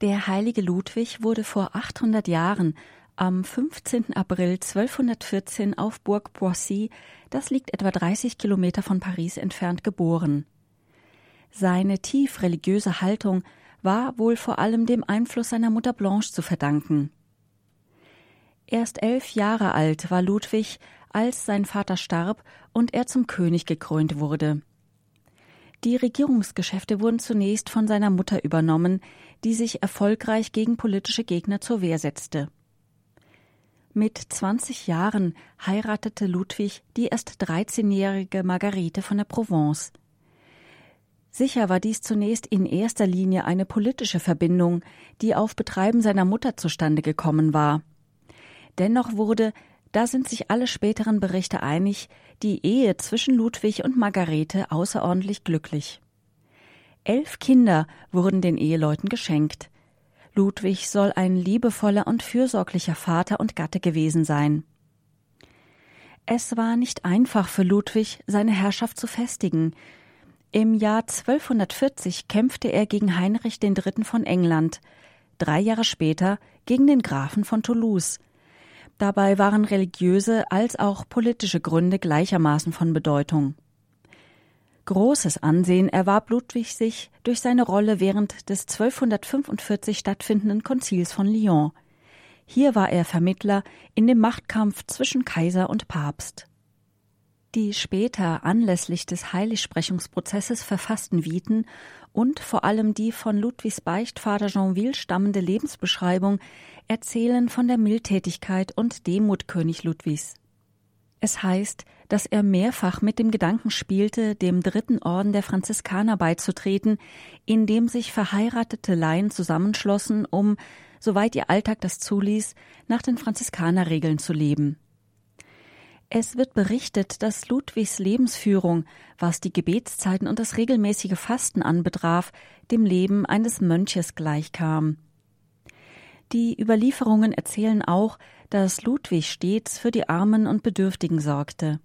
Der heilige Ludwig wurde vor 800 Jahren am 15. April 1214 auf Burg Poissy, das liegt etwa 30 Kilometer von Paris entfernt, geboren. Seine tief religiöse Haltung war wohl vor allem dem Einfluss seiner Mutter Blanche zu verdanken. Erst elf Jahre alt war Ludwig, als sein Vater starb und er zum König gekrönt wurde. Die Regierungsgeschäfte wurden zunächst von seiner Mutter übernommen, die sich erfolgreich gegen politische Gegner zur Wehr setzte. Mit 20 Jahren heiratete Ludwig die erst 13-jährige Margarete von der Provence. Sicher war dies zunächst in erster Linie eine politische Verbindung, die auf Betreiben seiner Mutter zustande gekommen war. Dennoch wurde, da sind sich alle späteren Berichte einig, die Ehe zwischen Ludwig und Margarete außerordentlich glücklich. Elf Kinder wurden den Eheleuten geschenkt. Ludwig soll ein liebevoller und fürsorglicher Vater und Gatte gewesen sein. Es war nicht einfach für Ludwig, seine Herrschaft zu festigen. Im Jahr 1240 kämpfte er gegen Heinrich III. von England, drei Jahre später gegen den Grafen von Toulouse. Dabei waren religiöse als auch politische Gründe gleichermaßen von Bedeutung. Großes Ansehen erwarb Ludwig sich durch seine Rolle während des 1245 stattfindenden Konzils von Lyon. Hier war er Vermittler in dem Machtkampf zwischen Kaiser und Papst. Die später anlässlich des Heiligsprechungsprozesses verfassten Viten und vor allem die von Ludwigs Beichtvater Jeanville stammende Lebensbeschreibung erzählen von der Mildtätigkeit und Demut König Ludwigs. Es heißt, dass er mehrfach mit dem Gedanken spielte, dem dritten Orden der Franziskaner beizutreten, in dem sich verheiratete Laien zusammenschlossen, um, soweit ihr Alltag das zuließ, nach den Franziskanerregeln zu leben. Es wird berichtet, dass Ludwigs Lebensführung, was die Gebetszeiten und das regelmäßige Fasten anbetraf, dem Leben eines Mönches gleichkam. Die Überlieferungen erzählen auch, dass Ludwig stets für die Armen und Bedürftigen sorgte.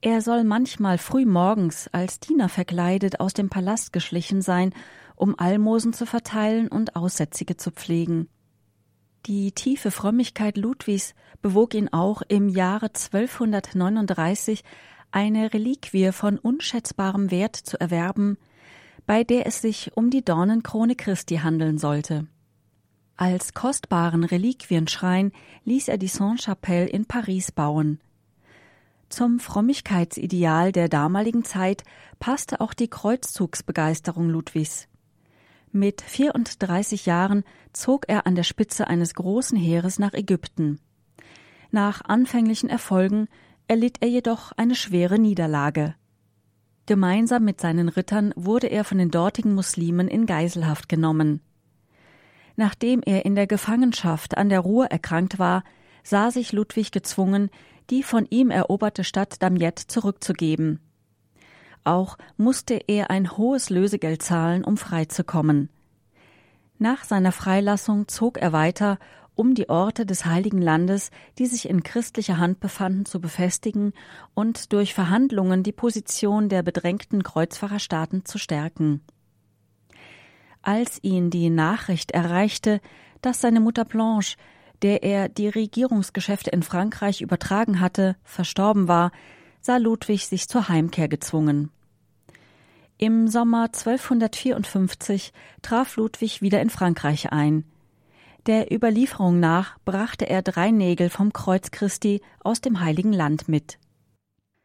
Er soll manchmal früh morgens als Diener verkleidet aus dem Palast geschlichen sein, um Almosen zu verteilen und Aussätzige zu pflegen. Die tiefe Frömmigkeit Ludwigs bewog ihn auch im Jahre 1239 eine Reliquie von unschätzbarem Wert zu erwerben, bei der es sich um die Dornenkrone Christi handeln sollte. Als kostbaren Reliquienschrein ließ er die Sainte-Chapelle in Paris bauen. Zum Frömmigkeitsideal der damaligen Zeit passte auch die Kreuzzugsbegeisterung Ludwigs. Mit 34 Jahren zog er an der Spitze eines großen Heeres nach Ägypten. Nach anfänglichen Erfolgen erlitt er jedoch eine schwere Niederlage. Gemeinsam mit seinen Rittern wurde er von den dortigen Muslimen in Geiselhaft genommen. Nachdem er in der Gefangenschaft an der Ruhr erkrankt war, sah sich Ludwig gezwungen, die von ihm eroberte Stadt Damiette zurückzugeben. Auch musste er ein hohes Lösegeld zahlen, um freizukommen. Nach seiner Freilassung zog er weiter, um die Orte des Heiligen Landes, die sich in christlicher Hand befanden, zu befestigen und durch Verhandlungen die Position der bedrängten Kreuzfahrerstaaten zu stärken als ihn die Nachricht erreichte, dass seine Mutter Blanche, der er die Regierungsgeschäfte in Frankreich übertragen hatte, verstorben war, sah Ludwig sich zur Heimkehr gezwungen. Im Sommer 1254 traf Ludwig wieder in Frankreich ein. Der Überlieferung nach brachte er drei Nägel vom Kreuz Christi aus dem Heiligen Land mit.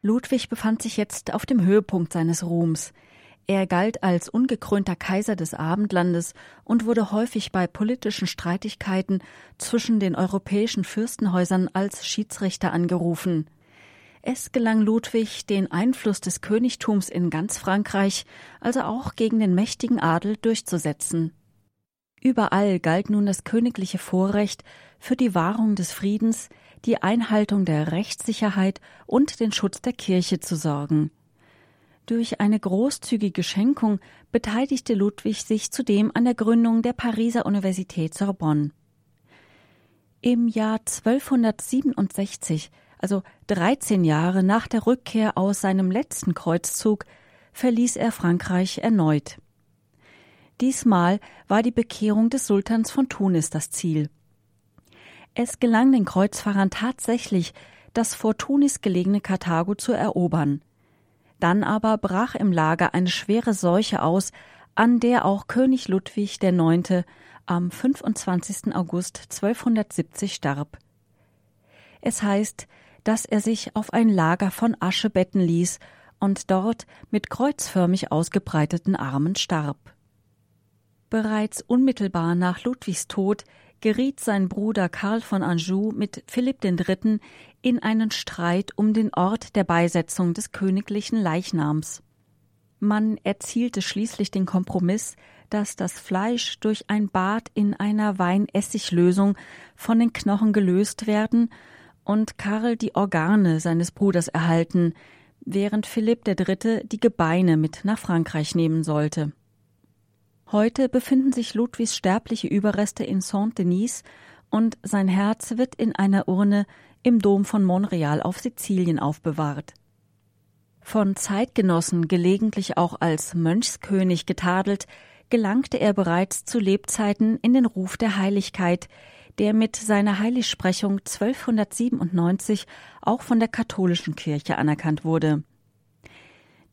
Ludwig befand sich jetzt auf dem Höhepunkt seines Ruhms. Er galt als ungekrönter Kaiser des Abendlandes und wurde häufig bei politischen Streitigkeiten zwischen den europäischen Fürstenhäusern als Schiedsrichter angerufen. Es gelang Ludwig, den Einfluss des Königtums in ganz Frankreich, also auch gegen den mächtigen Adel, durchzusetzen. Überall galt nun das königliche Vorrecht, für die Wahrung des Friedens, die Einhaltung der Rechtssicherheit und den Schutz der Kirche zu sorgen. Durch eine großzügige Schenkung beteiligte Ludwig sich zudem an der Gründung der Pariser Universität Sorbonne. Im Jahr 1267, also 13 Jahre nach der Rückkehr aus seinem letzten Kreuzzug, verließ er Frankreich erneut. Diesmal war die Bekehrung des Sultans von Tunis das Ziel. Es gelang den Kreuzfahrern tatsächlich, das vor Tunis gelegene Karthago zu erobern. Dann aber brach im Lager eine schwere Seuche aus, an der auch König Ludwig IX. am 25. August 1270 starb. Es heißt, dass er sich auf ein Lager von Asche betten ließ und dort mit kreuzförmig ausgebreiteten Armen starb. Bereits unmittelbar nach Ludwigs Tod geriet sein Bruder Karl von Anjou mit Philipp III. in einen Streit um den Ort der Beisetzung des königlichen Leichnams. Man erzielte schließlich den Kompromiss, dass das Fleisch durch ein Bad in einer Weinessigglösung von den Knochen gelöst werden und Karl die Organe seines Bruders erhalten, während Philipp III. die Gebeine mit nach Frankreich nehmen sollte. Heute befinden sich Ludwigs sterbliche Überreste in Saint-Denis und sein Herz wird in einer Urne im Dom von Montreal auf Sizilien aufbewahrt. Von Zeitgenossen gelegentlich auch als Mönchskönig getadelt, gelangte er bereits zu Lebzeiten in den Ruf der Heiligkeit, der mit seiner Heiligsprechung 1297 auch von der katholischen Kirche anerkannt wurde.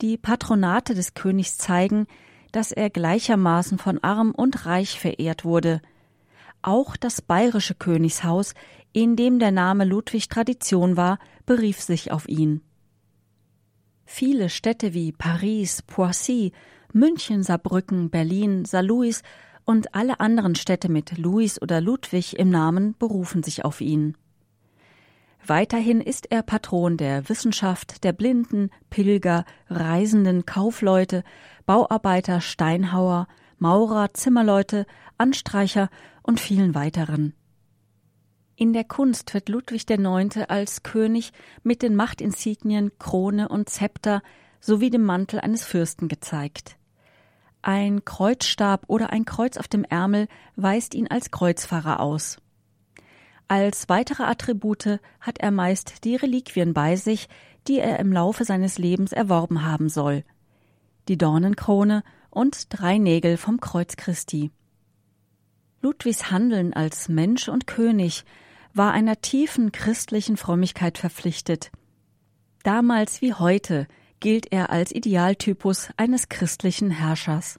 Die Patronate des Königs zeigen, dass er gleichermaßen von arm und reich verehrt wurde. Auch das bayerische Königshaus, in dem der Name Ludwig Tradition war, berief sich auf ihn. Viele Städte wie Paris, Poissy, München, Saarbrücken, Berlin, Saarlouis und alle anderen Städte mit Louis oder Ludwig im Namen berufen sich auf ihn. Weiterhin ist er Patron der Wissenschaft, der Blinden, Pilger, Reisenden, Kaufleute, Bauarbeiter, Steinhauer, Maurer, Zimmerleute, Anstreicher und vielen weiteren. In der Kunst wird Ludwig IX. als König mit den Machtinsignien Krone und Zepter sowie dem Mantel eines Fürsten gezeigt. Ein Kreuzstab oder ein Kreuz auf dem Ärmel weist ihn als Kreuzfahrer aus. Als weitere Attribute hat er meist die Reliquien bei sich, die er im Laufe seines Lebens erworben haben soll. Die Dornenkrone und drei Nägel vom Kreuz Christi. Ludwigs Handeln als Mensch und König war einer tiefen christlichen Frömmigkeit verpflichtet. Damals wie heute gilt er als Idealtypus eines christlichen Herrschers.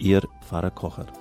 Ihr Pfarrer Kocher.